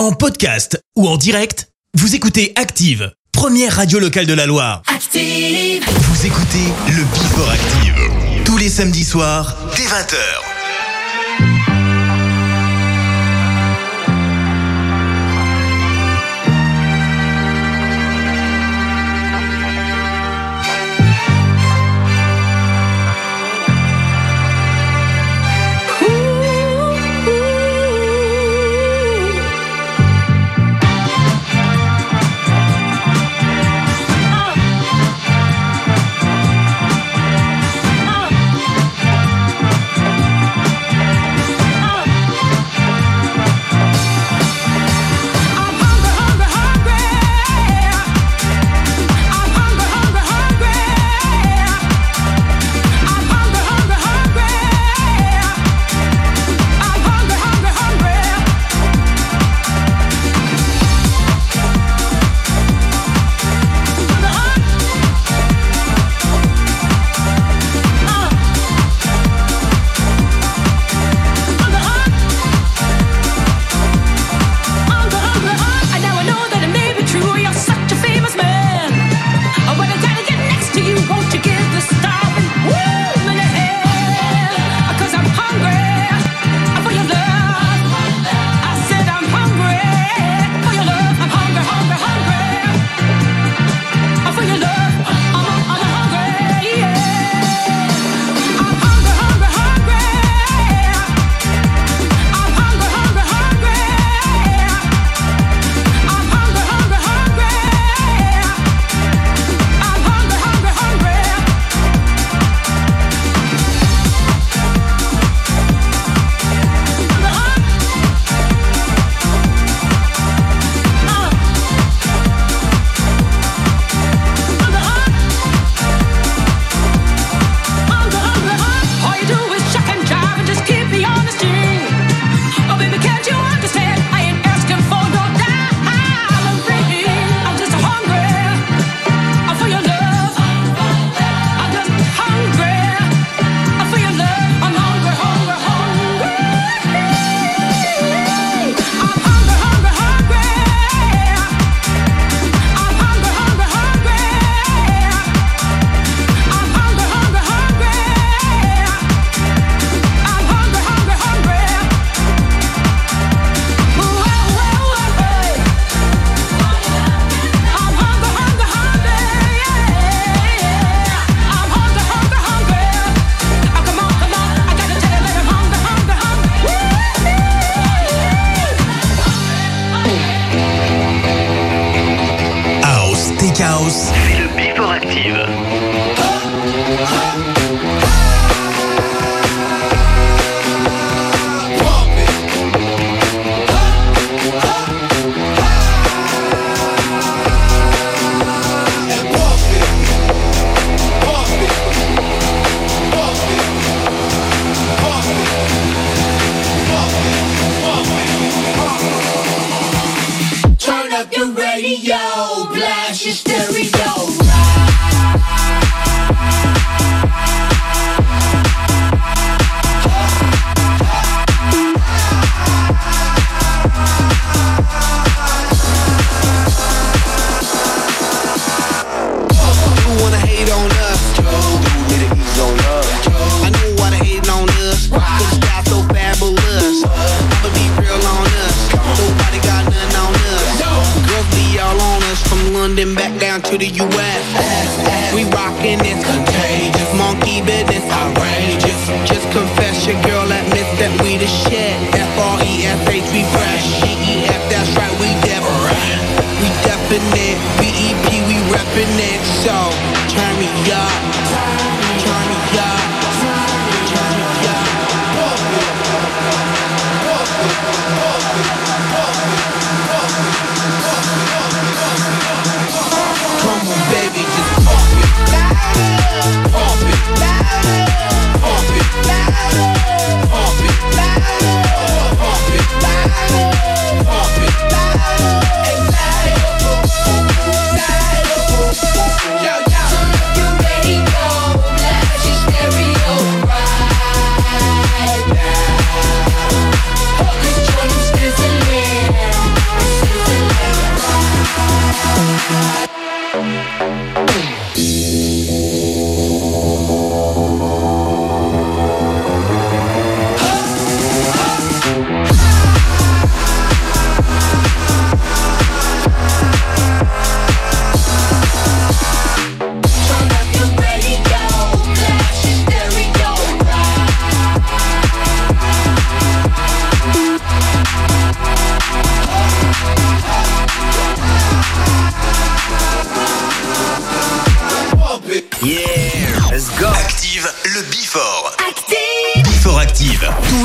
En podcast ou en direct, vous écoutez Active, première radio locale de la Loire. Active. Vous écoutez le Before Active, tous les samedis soirs, dès 20h.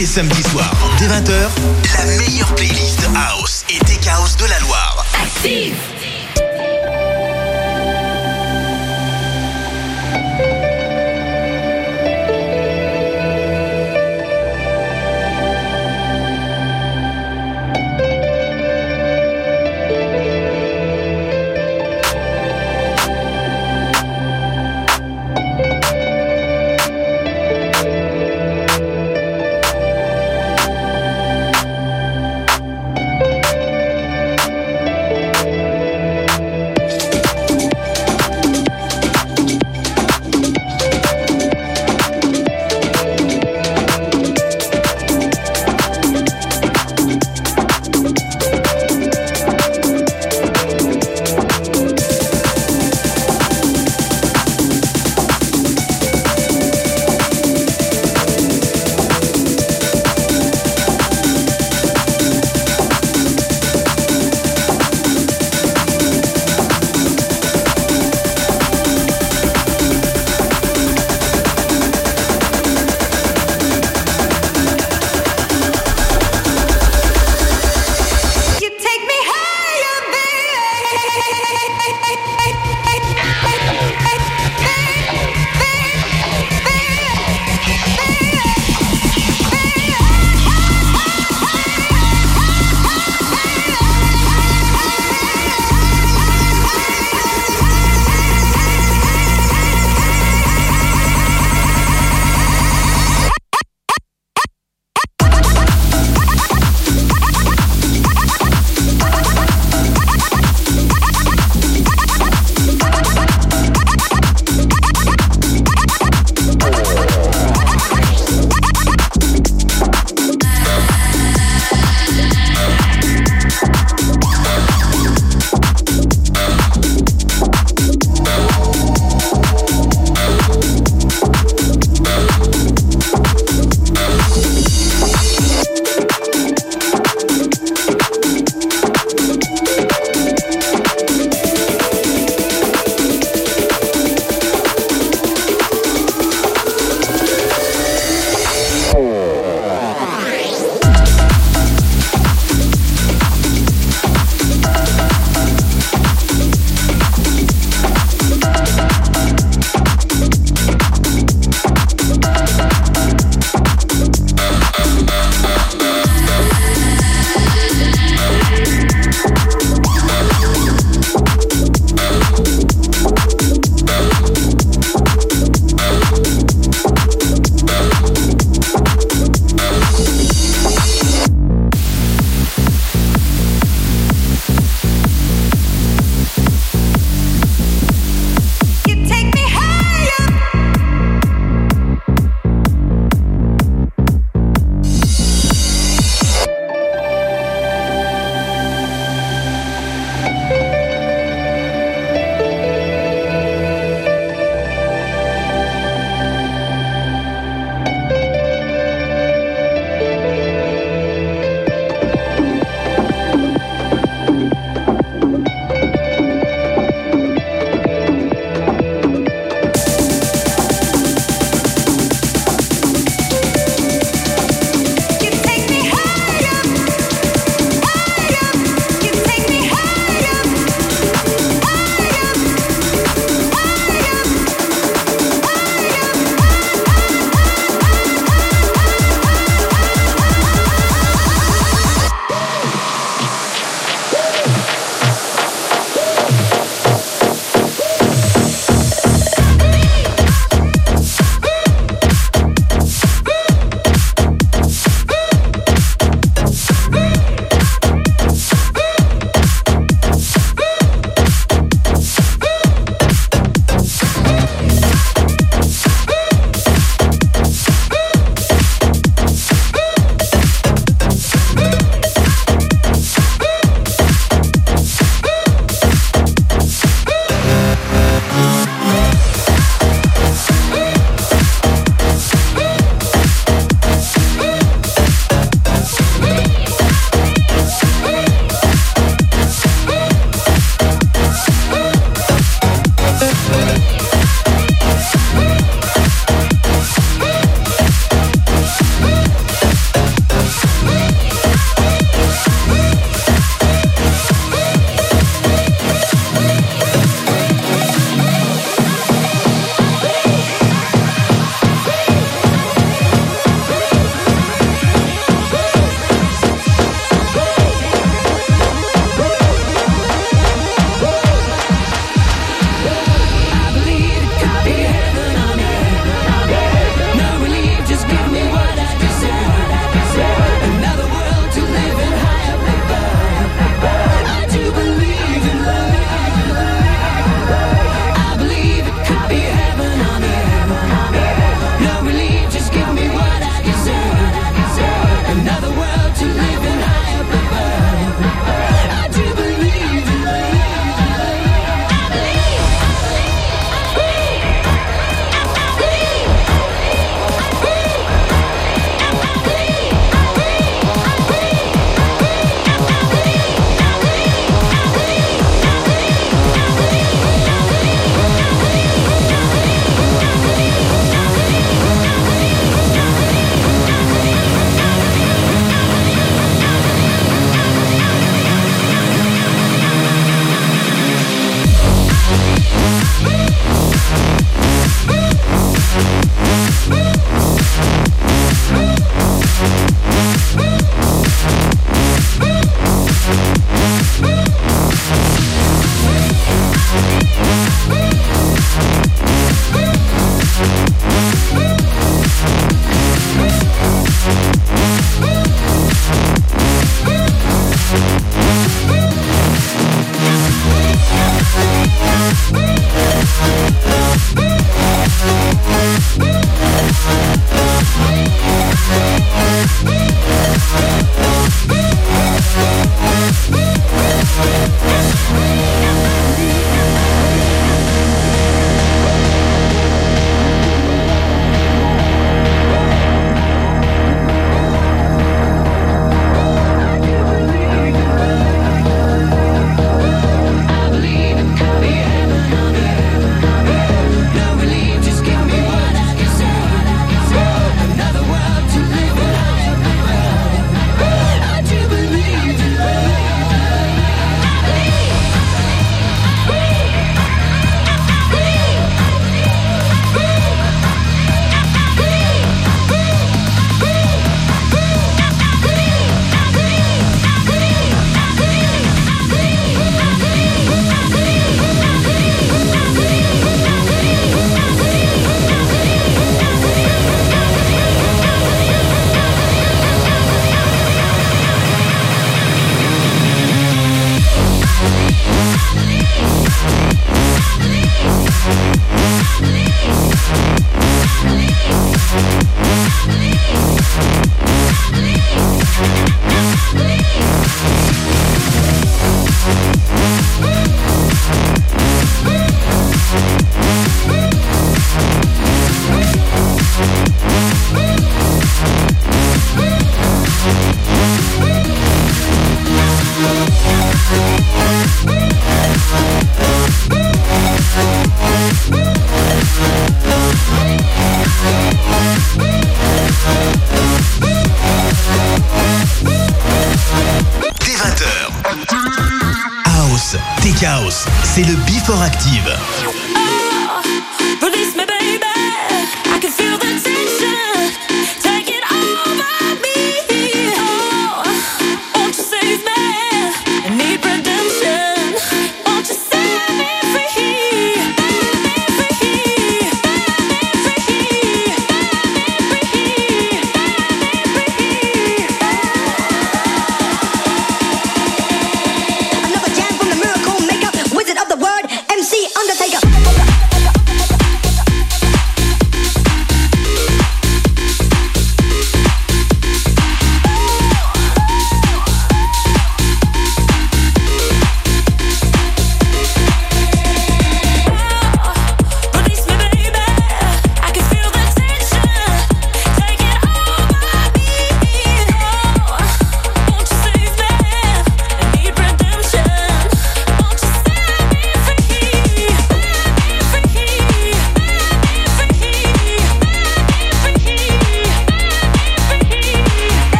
Les samedis soirs, dès 20h, la meilleure playlist House et Tech House de la Loire. Active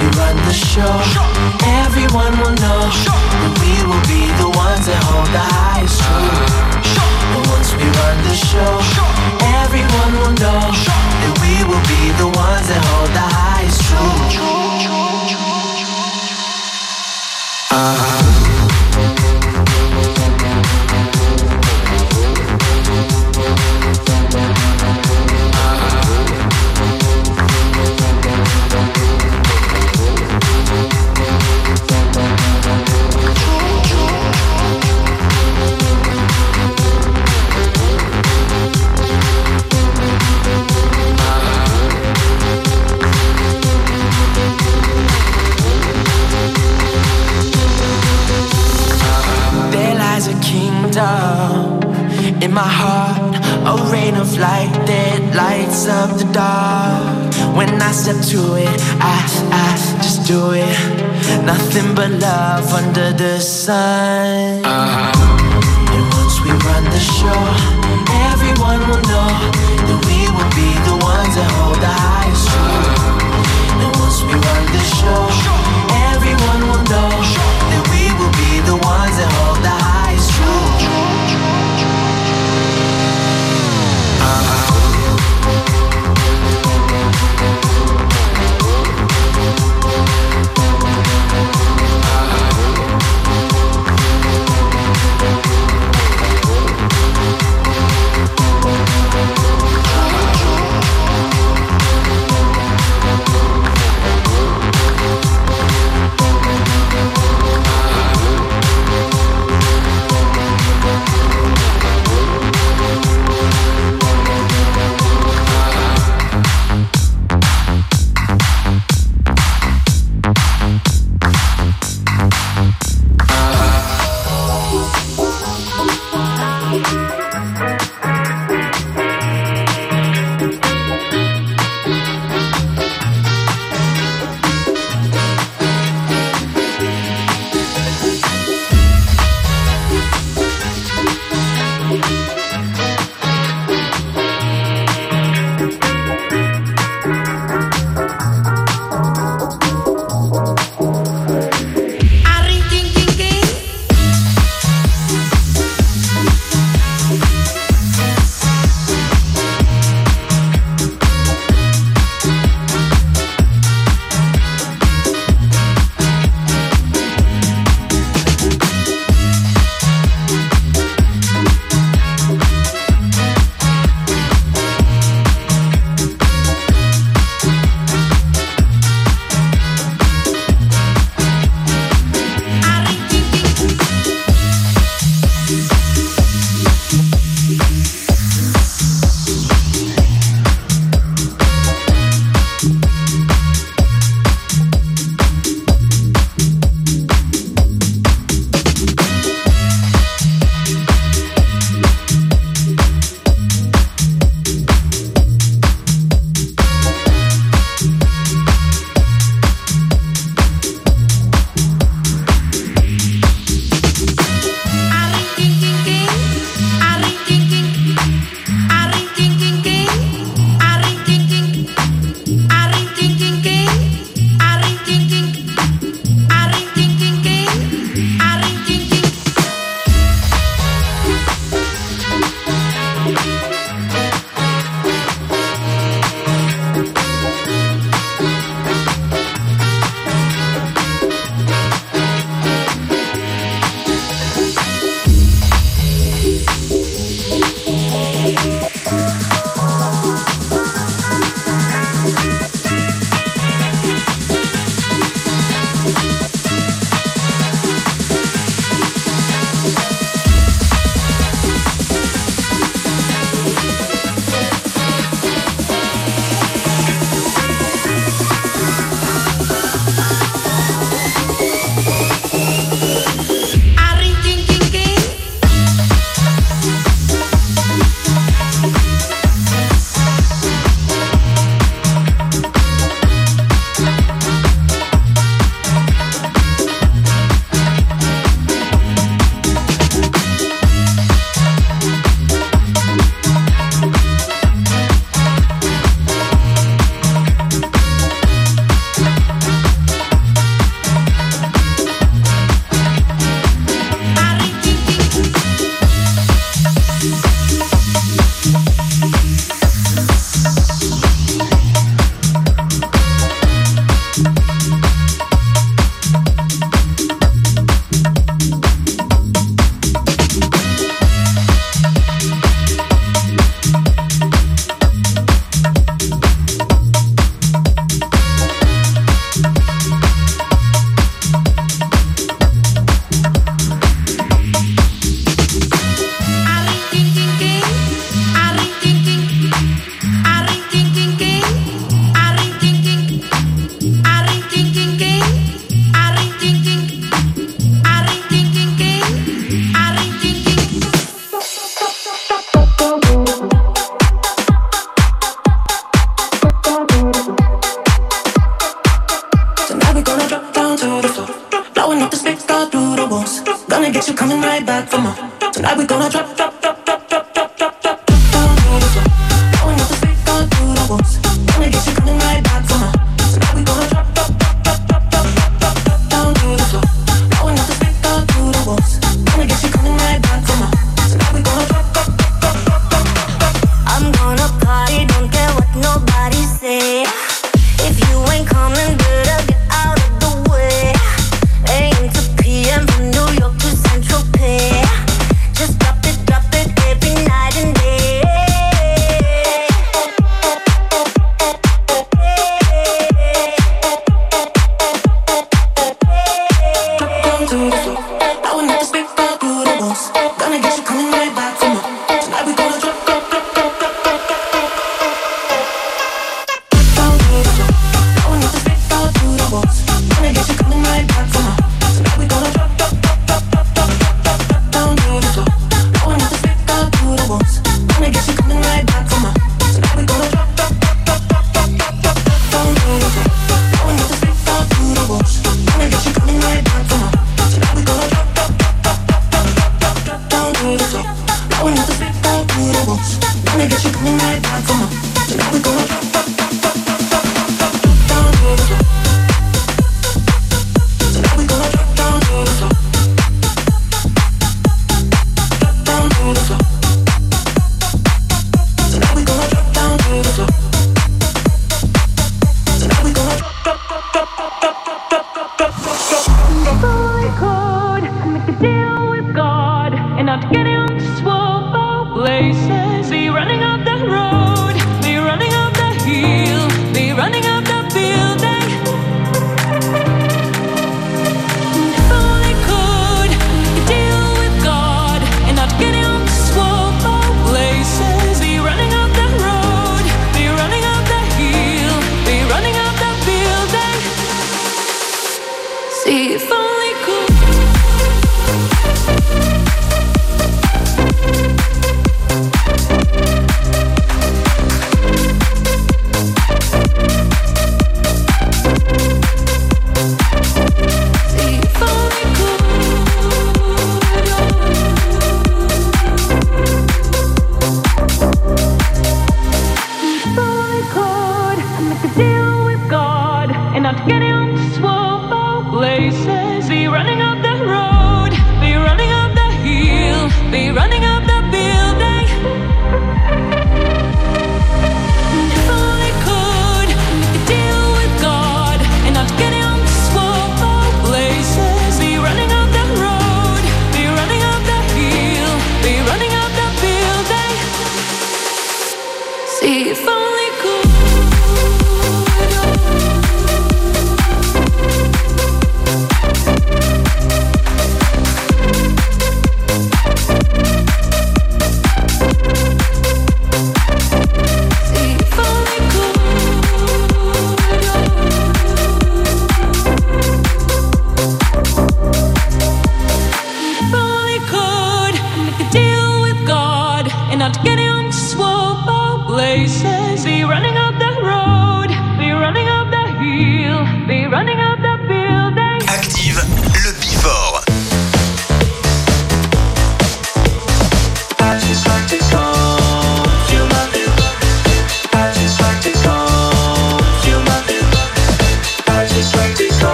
we run the show, everyone will know that we will be the ones that hold the highest truth. But once we run the show, everyone will know that we will be the ones that hold the highest truth. Uh-huh. Up the dark. When I step to it, I, I just do it. Nothing but love under the sun. Uh-huh. And once we run the show, everyone will know that we will be the ones that hold the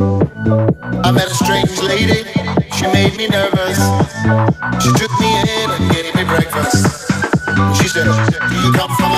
I met a strange lady, she made me nervous. She took me in and gave me breakfast. She said, Do you come from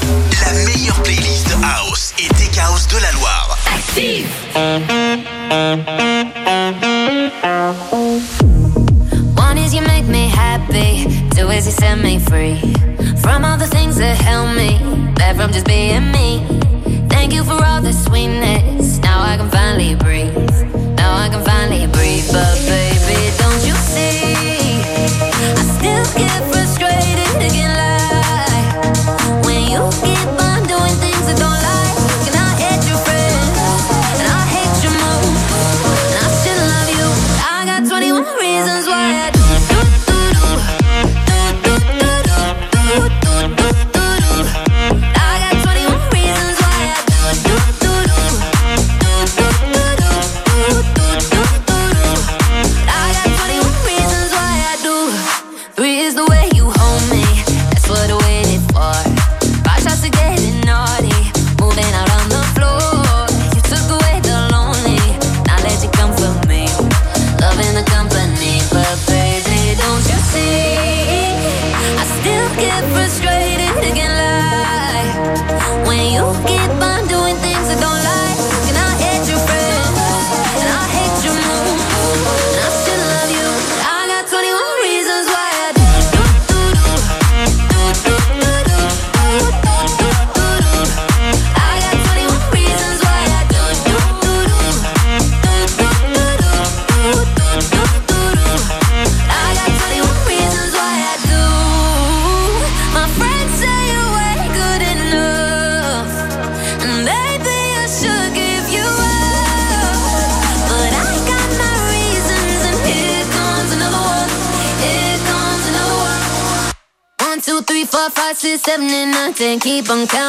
keep on coming.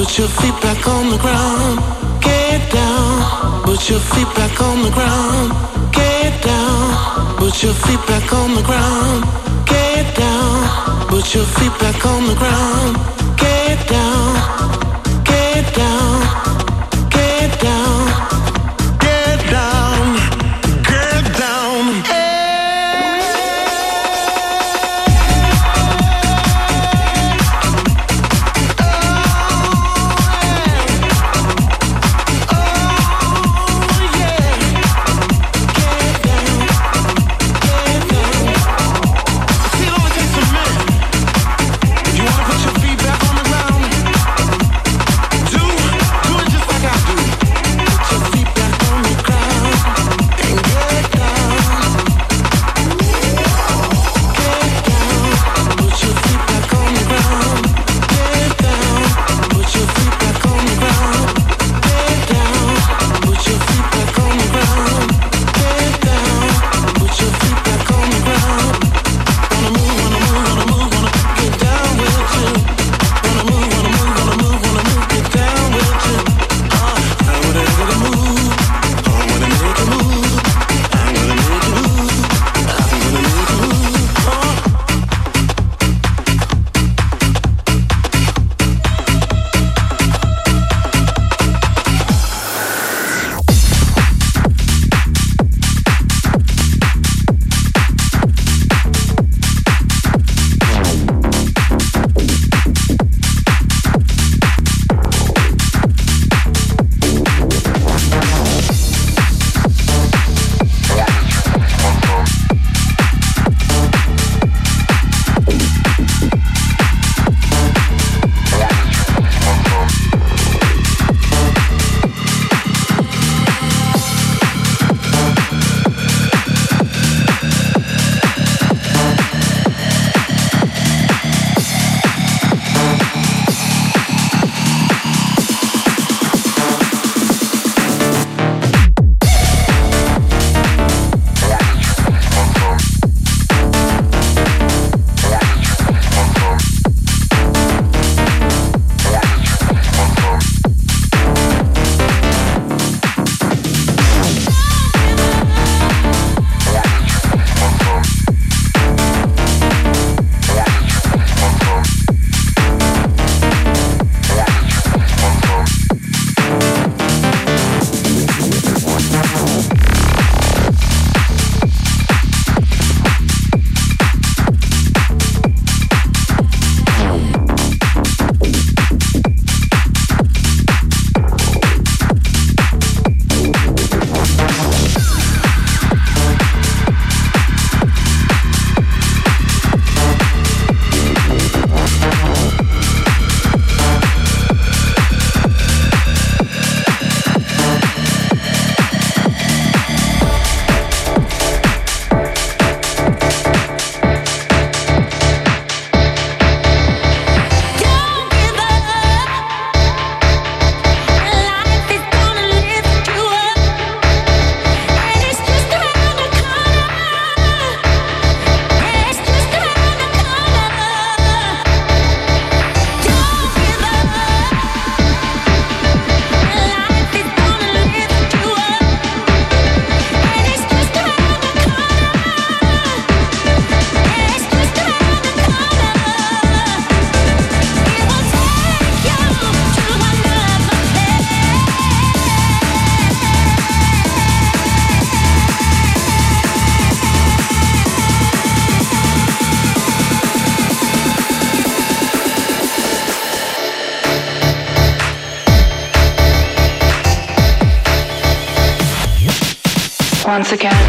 put your feet back on the ground. Get down, put your feet back on the ground. Get down, put your feet back on the ground. Get down, put your feet back on the ground. Get down once again.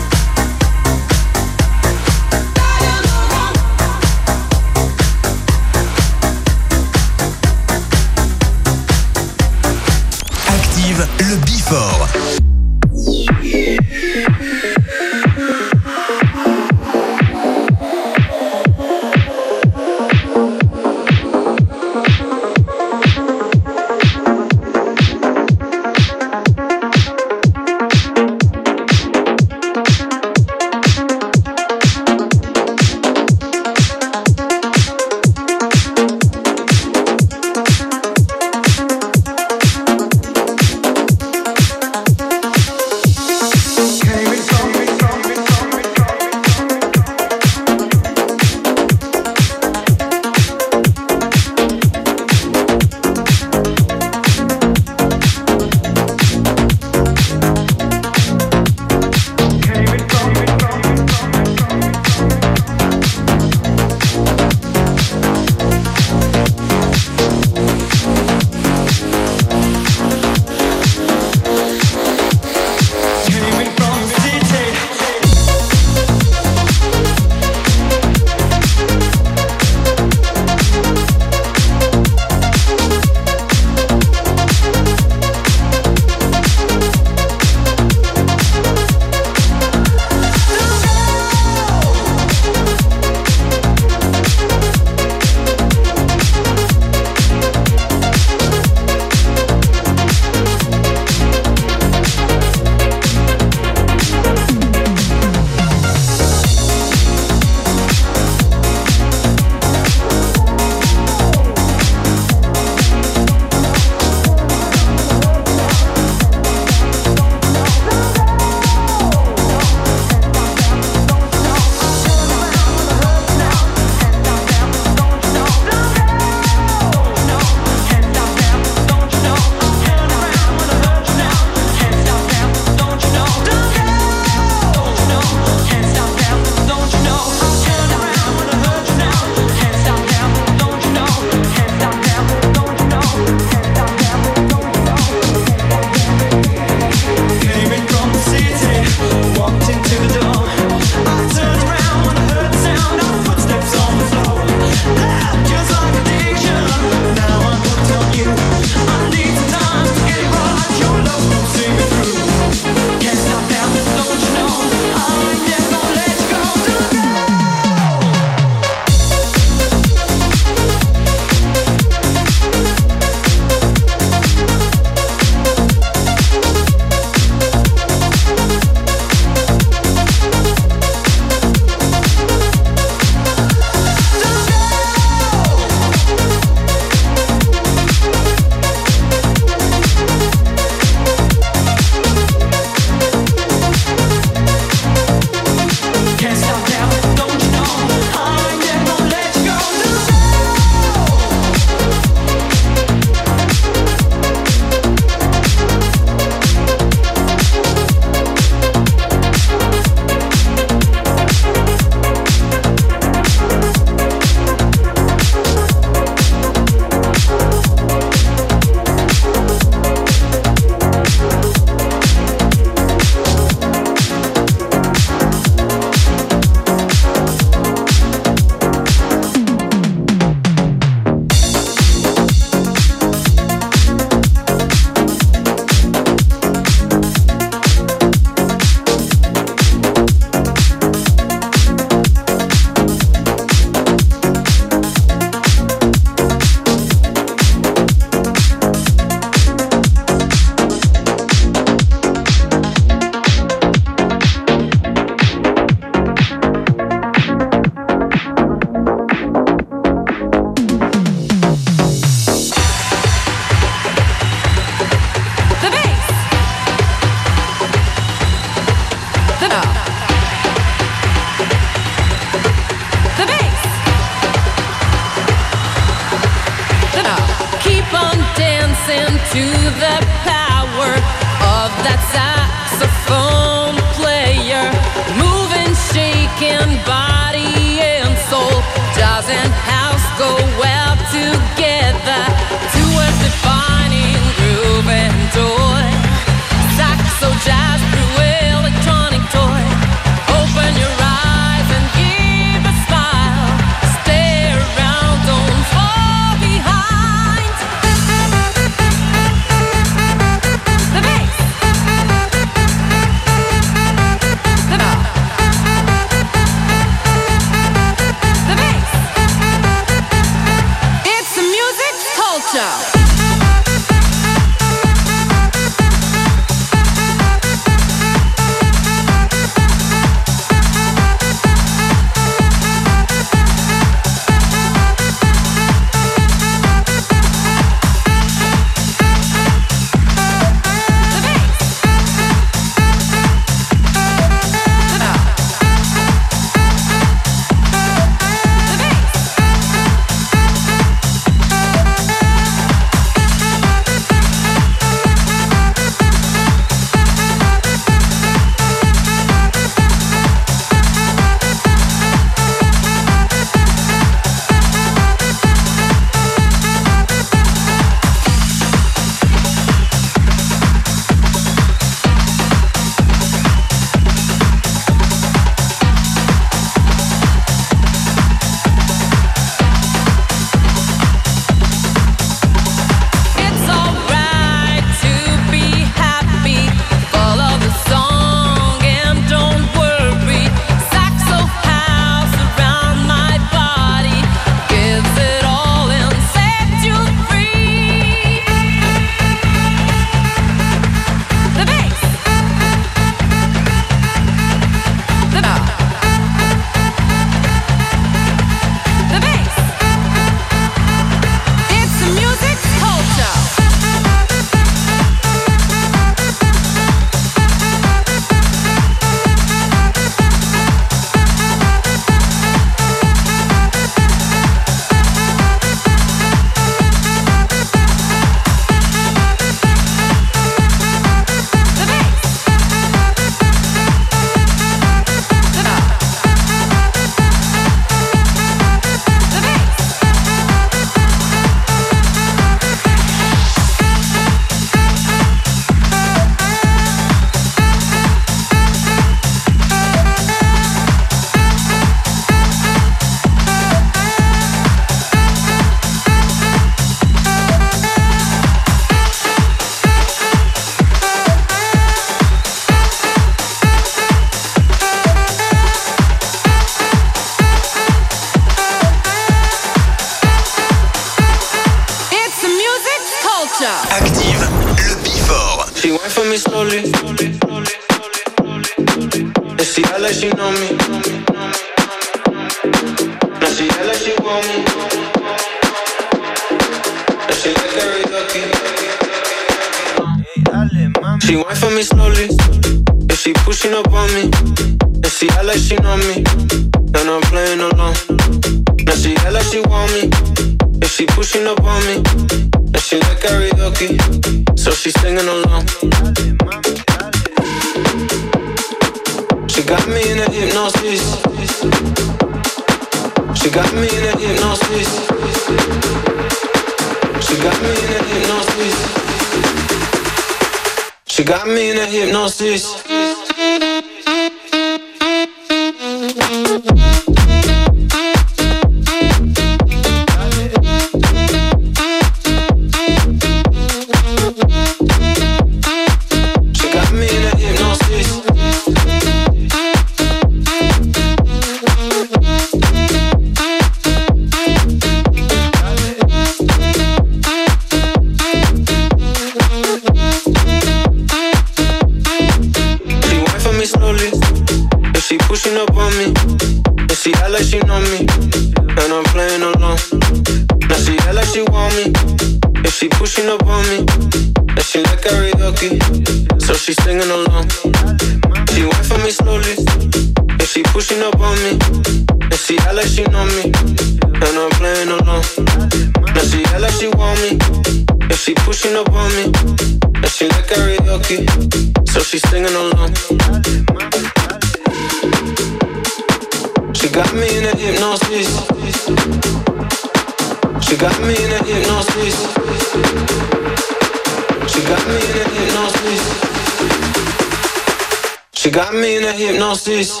hypnosis.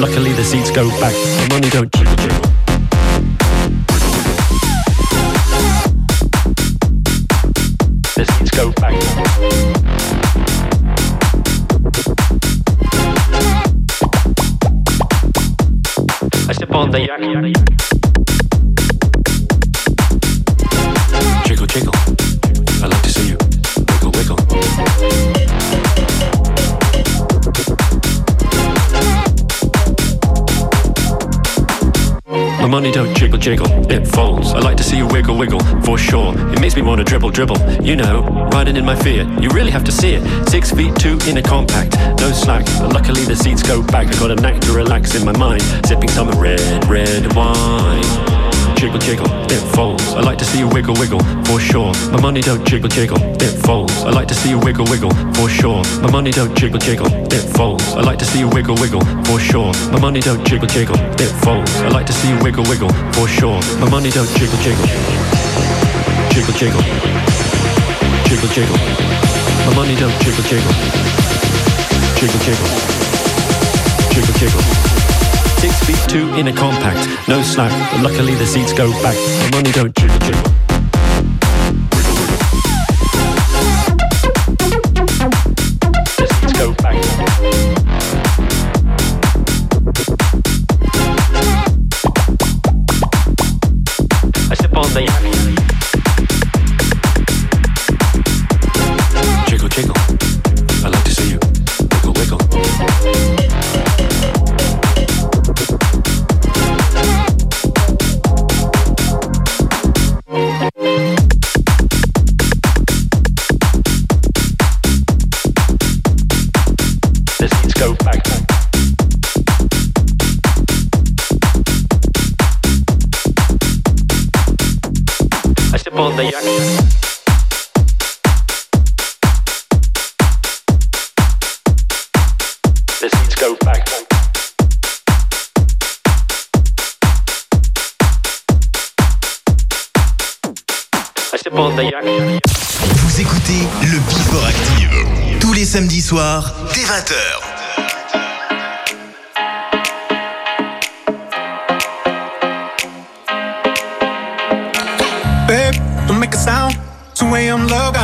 Luckily, the seats go back. The money don't. jiggle jiggle, it folds. I like to see you wiggle wiggle, for sure. It makes me wanna dribble dribble, you know, riding in my Fiat. You really have to see it. Six feet two in a compact, no slack. Luckily the seats go back. I got a knack to relax in my mind, sipping some red, red wine jiggle jiggle, it falls. I like to see you wiggle wiggle, for sure. My money don't jiggle jiggle, it falls. I like to see you wiggle wiggle, for sure. My money don't jiggle jiggle, it falls. I like to see you wiggle wiggle, for sure. My money don't jiggle jiggle, it folds. I like to see you wiggle wiggle, for sure. My money don't jiggle jiggle, jiggle jiggle, jiggle jiggle. My money don't jiggle jiggle, jiggle jiggle, jiggle jiggle two in a compact. No slack, but luckily the seats go back. The money don't jiggle, jiggle.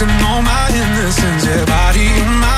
losing all my innocence. Yeah, body on my,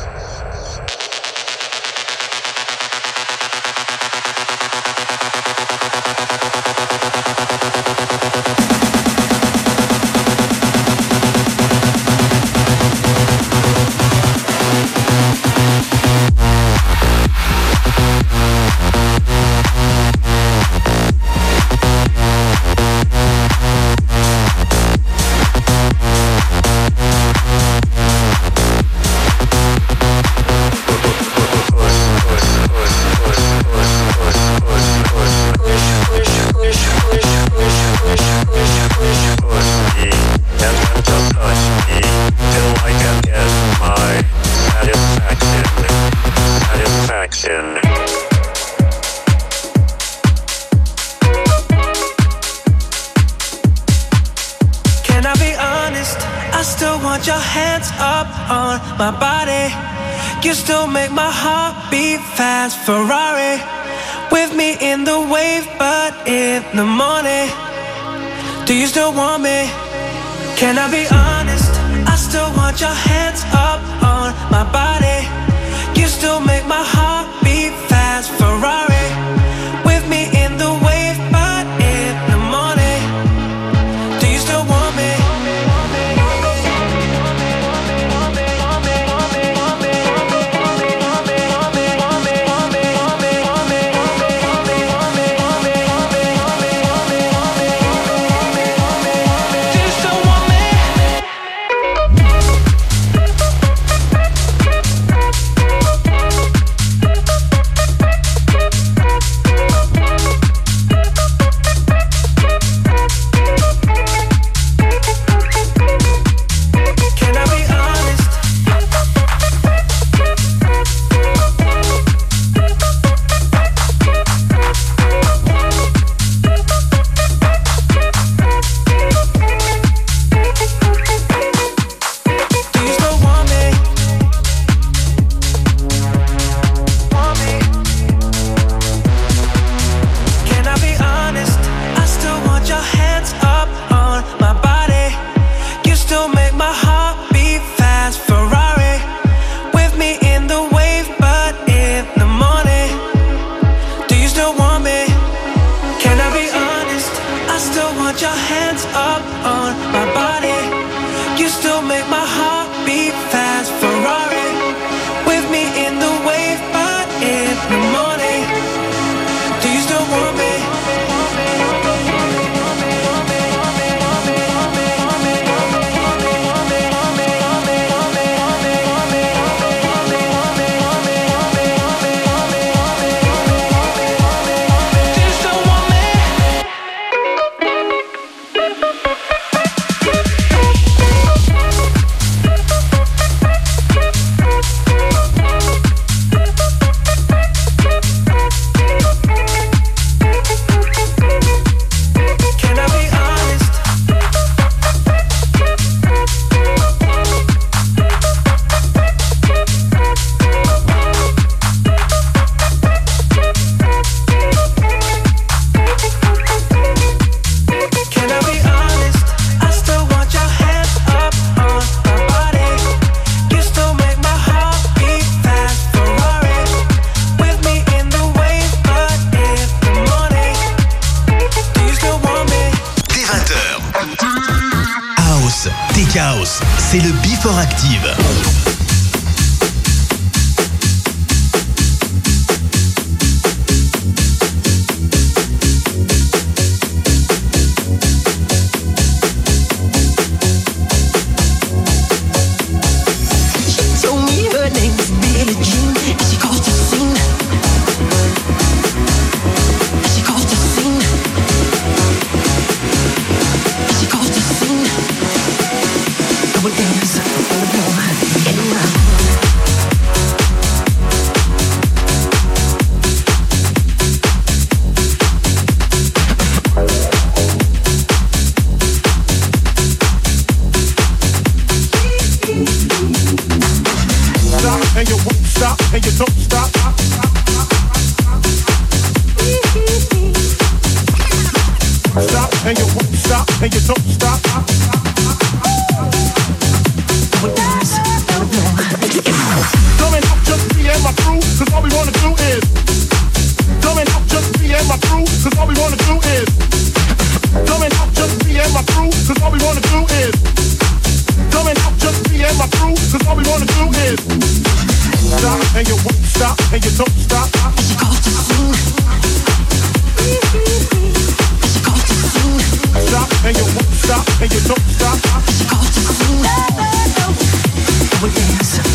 We'll dance.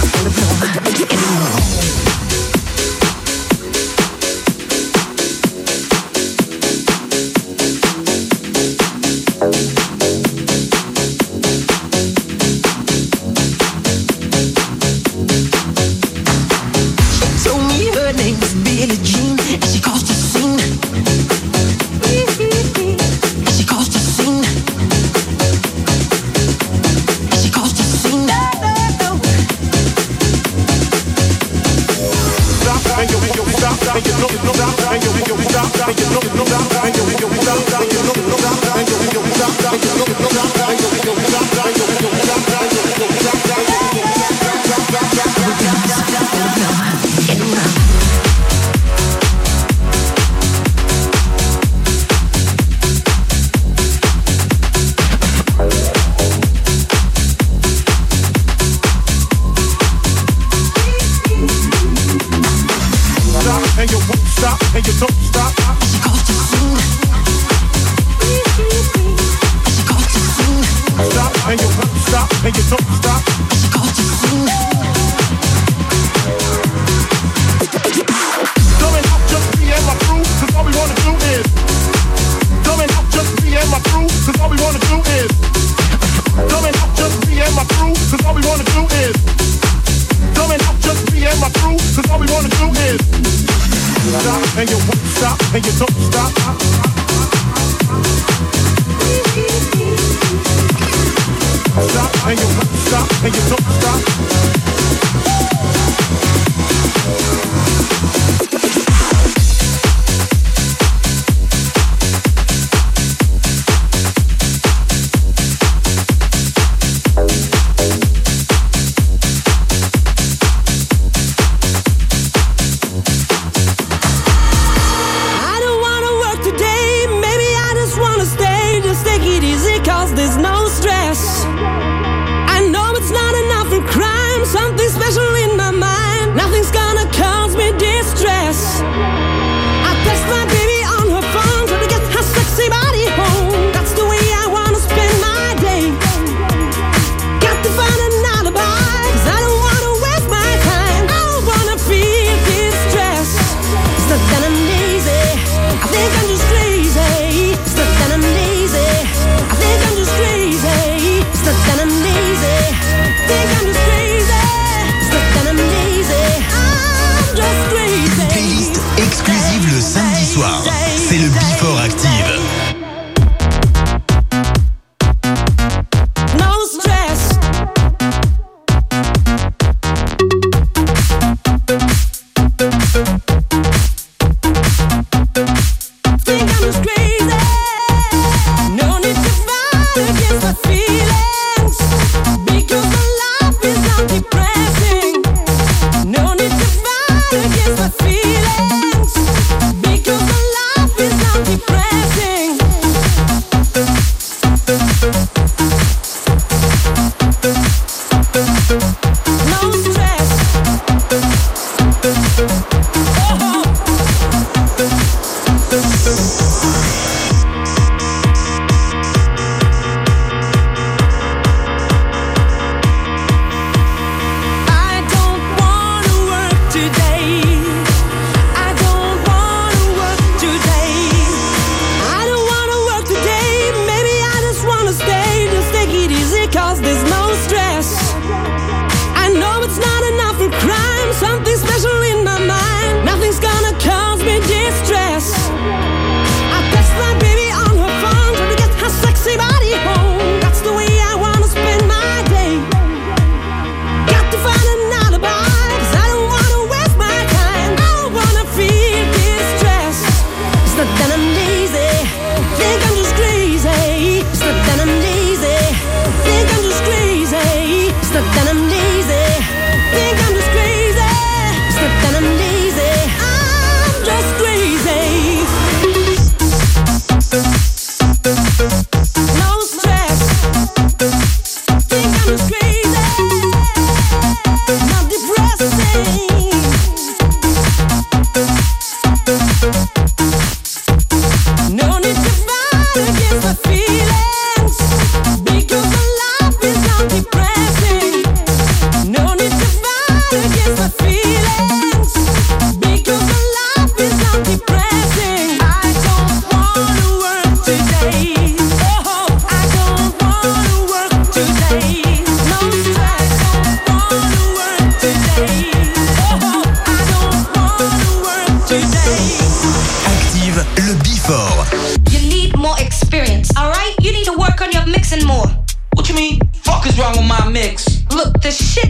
Like that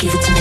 give it to me.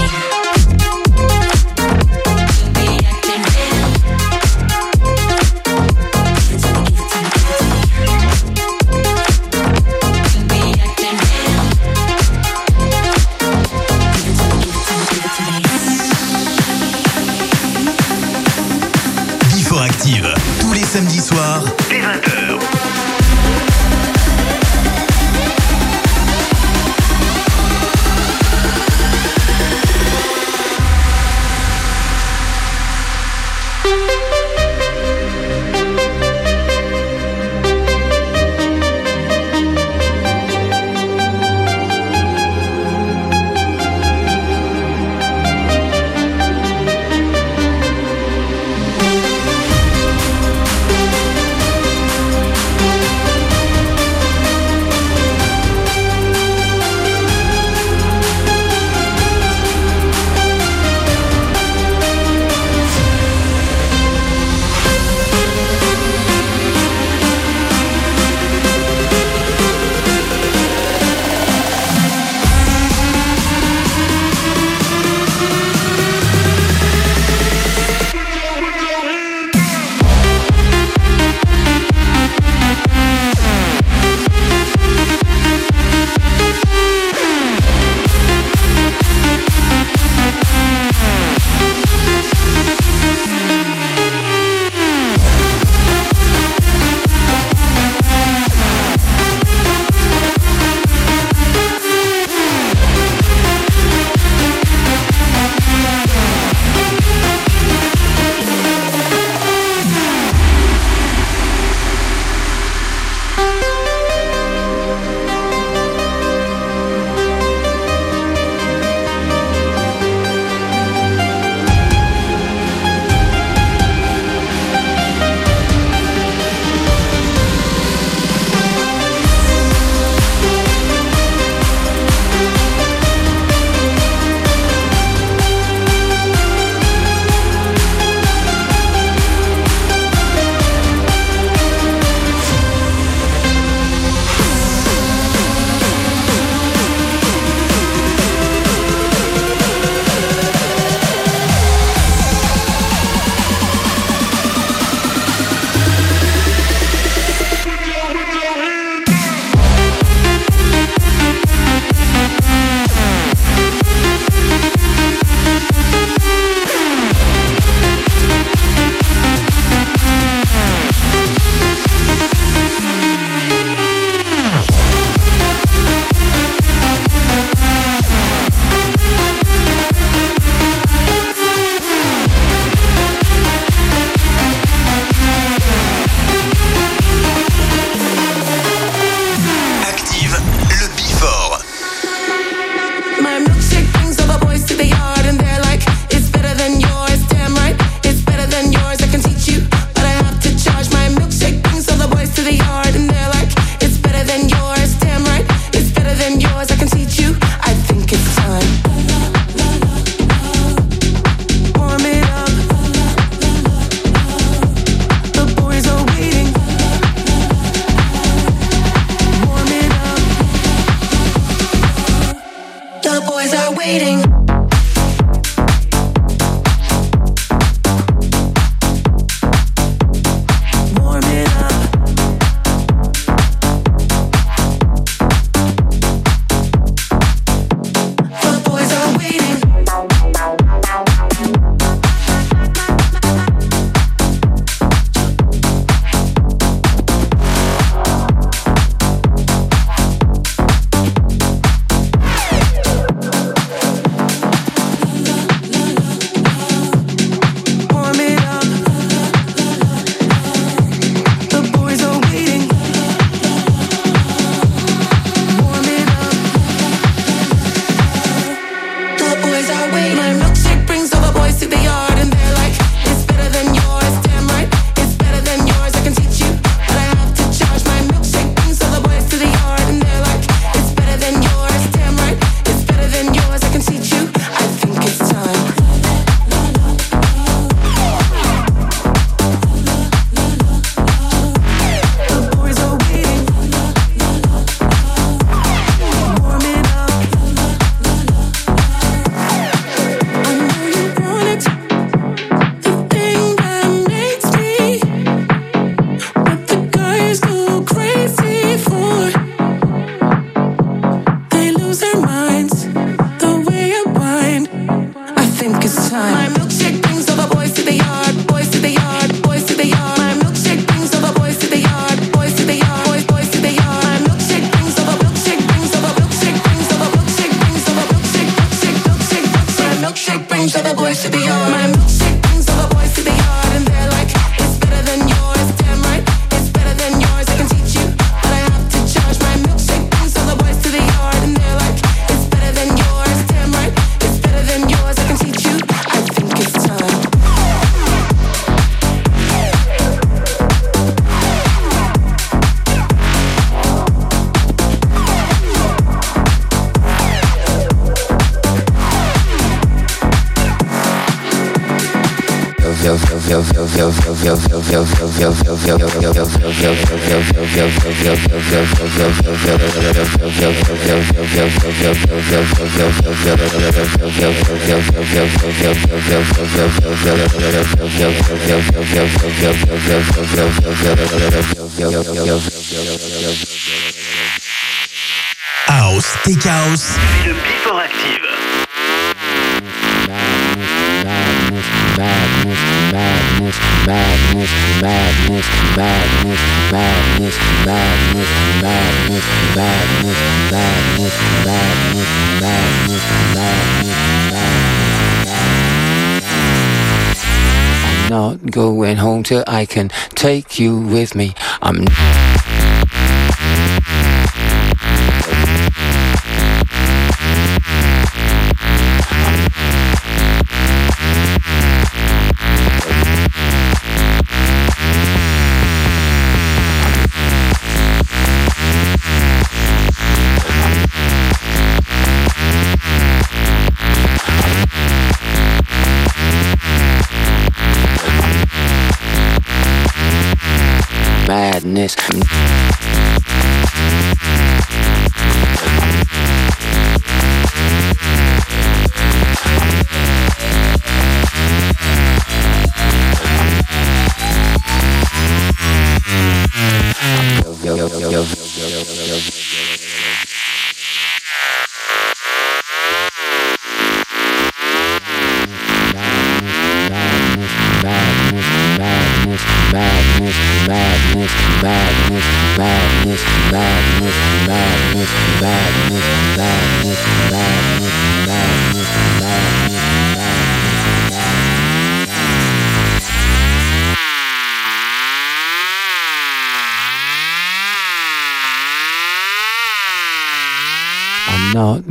Take you with me. I'm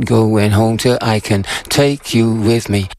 going home till I can take you with me.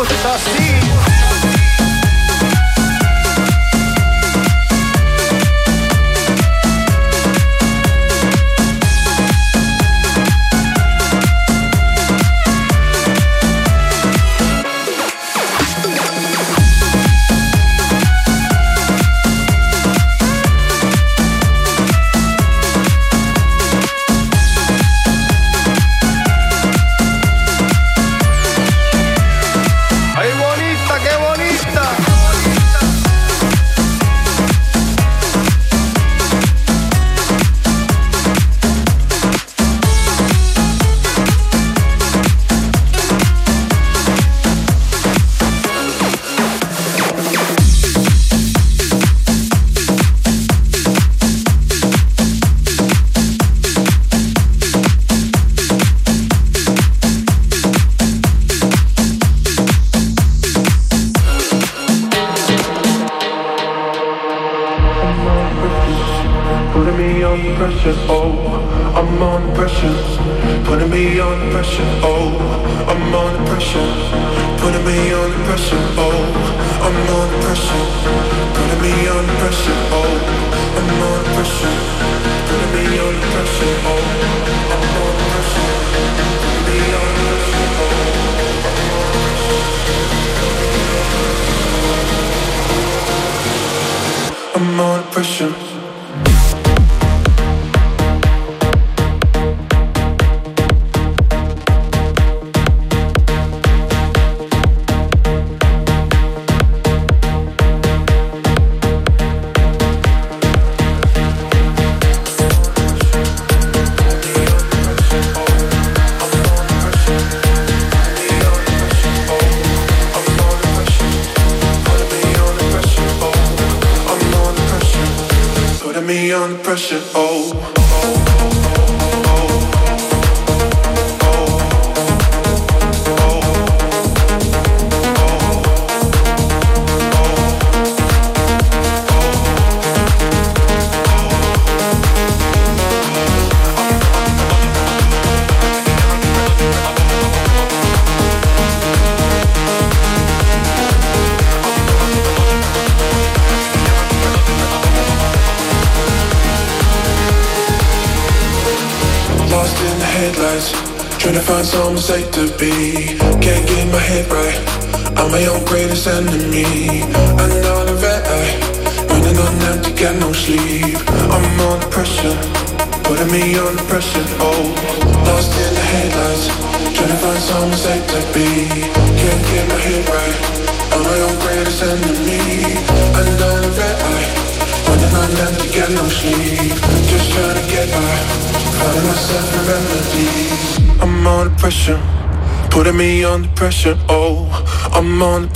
curto só se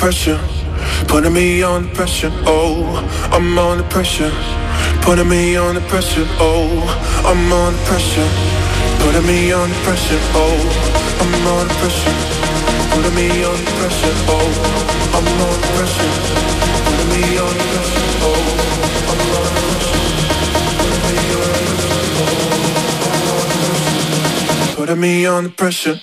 pressure, putting me on the pressure. Oh, I'm on the pressure, putting me on the pressure. Oh, I'm on the pressure, putting me on the pressure. Oh, I'm on the pressure, putting me on the pressure. Oh, I'm on the pressure, putting me on the pressure. Oh, I'm on pressure, putting me on me on the pressure.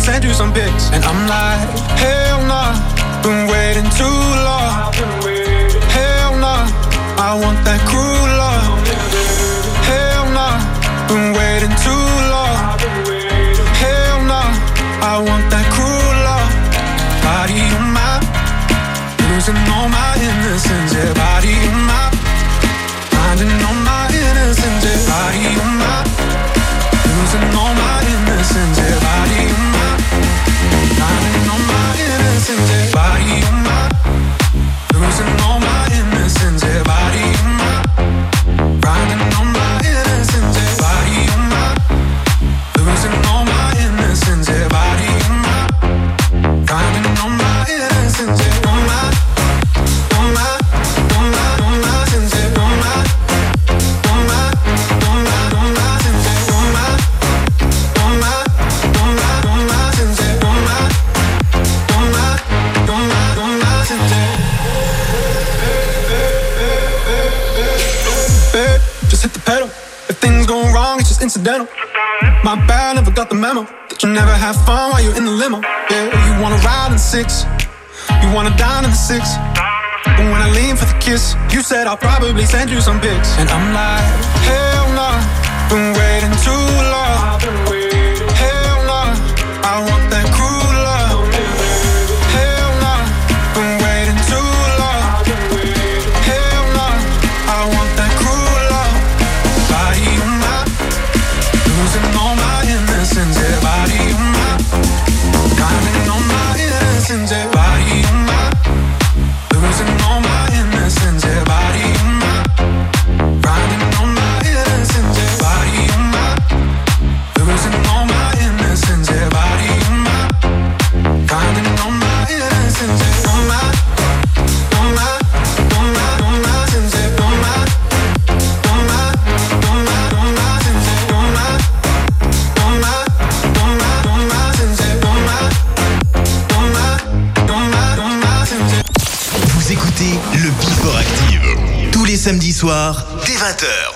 send you some pics. And I'm like, six. You wanna dine in the six. But when I lean for the kiss, you said I'll probably send you some pics. And I'm like, hell no, nah, been waiting too long. dès 20h.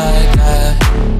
like that.